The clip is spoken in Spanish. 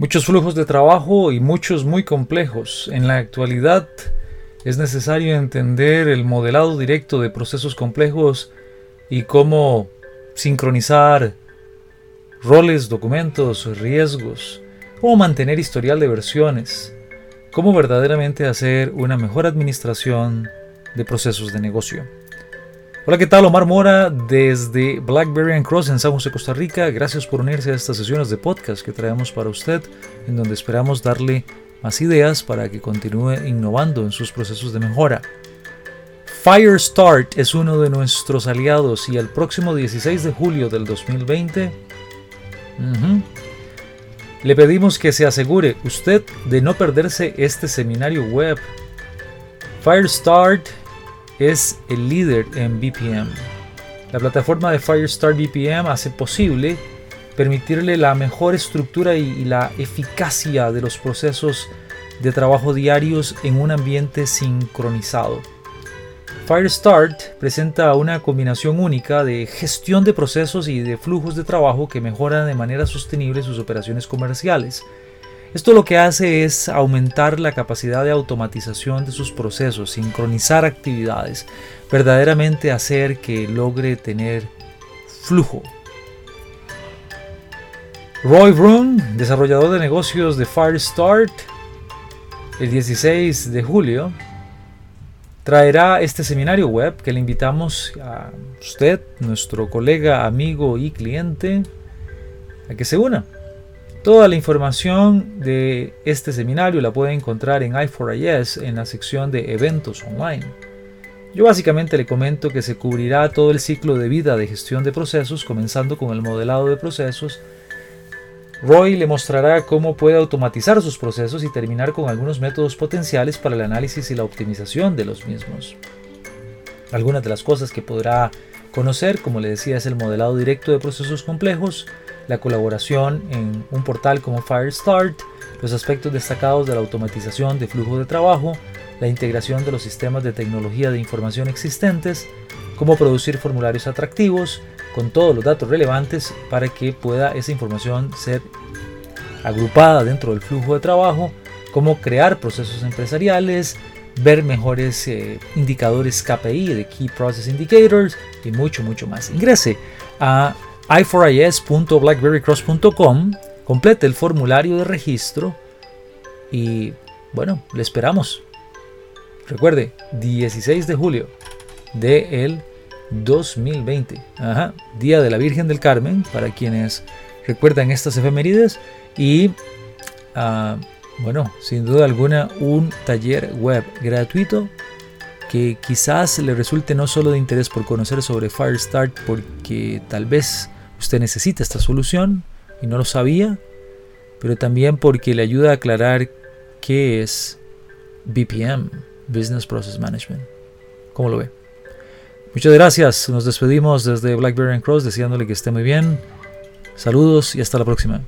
Muchos flujos de trabajo y muchos muy complejos. En la actualidad es necesario entender el modelado directo de procesos complejos y cómo sincronizar roles, documentos, riesgos, cómo mantener historial de versiones, cómo verdaderamente hacer una mejor administración de procesos de negocio. Hola, ¿qué tal? Omar Mora desde Blackberry and Cross en San José, Costa Rica. Gracias por unirse a estas sesiones de podcast que traemos para usted, en donde esperamos darle más ideas para que continúe innovando en sus procesos de mejora. Firestart es uno de nuestros aliados y el próximo 16 de julio del 2020 le pedimos que se asegure usted de no perderse este seminario web. Firestart es el líder en BPM. La plataforma de Firestar BPM hace posible permitirle la mejor estructura y, la eficacia de los procesos de trabajo diarios en un ambiente sincronizado. Firestart presenta una combinación única de gestión de procesos y de flujos de trabajo que mejoran de manera sostenible sus operaciones comerciales esto lo que hace es aumentar la capacidad de automatización de sus procesos, sincronizar actividades, verdaderamente hacer que logre tener flujo. Roy Brun, desarrollador de negocios de Firestart, el 16 de julio, traerá este seminario web que le invitamos a usted, nuestro colega, amigo y cliente, a que se una. Toda la información de este seminario la puede encontrar en i4IS en la sección de eventos online. Yo básicamente le comento que se cubrirá todo el ciclo de vida de gestión de procesos, comenzando con el modelado de procesos. Roy le mostrará cómo puede automatizar sus procesos y terminar con algunos métodos potenciales para el análisis y la optimización de los mismos. Algunas de las cosas que podrá conocer, como le decía, es el modelado directo de procesos complejos, la colaboración en un portal como Firestart, los aspectos destacados de la automatización de flujo de trabajo, la integración de los sistemas de tecnología de información existentes, cómo producir formularios atractivos con todos los datos relevantes para que pueda esa información ser agrupada dentro del flujo de trabajo, cómo crear procesos empresariales, ver mejores eh, indicadores KPI de Key Process Indicators y mucho, mucho más. Ingrese a i4is.blackberrycross.com, complete el formulario de registro y bueno, le esperamos. Recuerde, 16 de julio de el 2020, Ajá, Día de la Virgen del Carmen, para quienes recuerdan estas efemérides y ah, bueno, sin duda alguna un taller web gratuito que quizás le resulte no solo de interés por conocer sobre Firestart, porque tal vez Usted necesita esta solución y no lo sabía, pero también porque le ayuda a aclarar qué es BPM, Business Process Management. ¿Cómo lo ve? Muchas gracias. Nos despedimos desde Blackberry and Cross deseándole que esté muy bien. Saludos y hasta la próxima.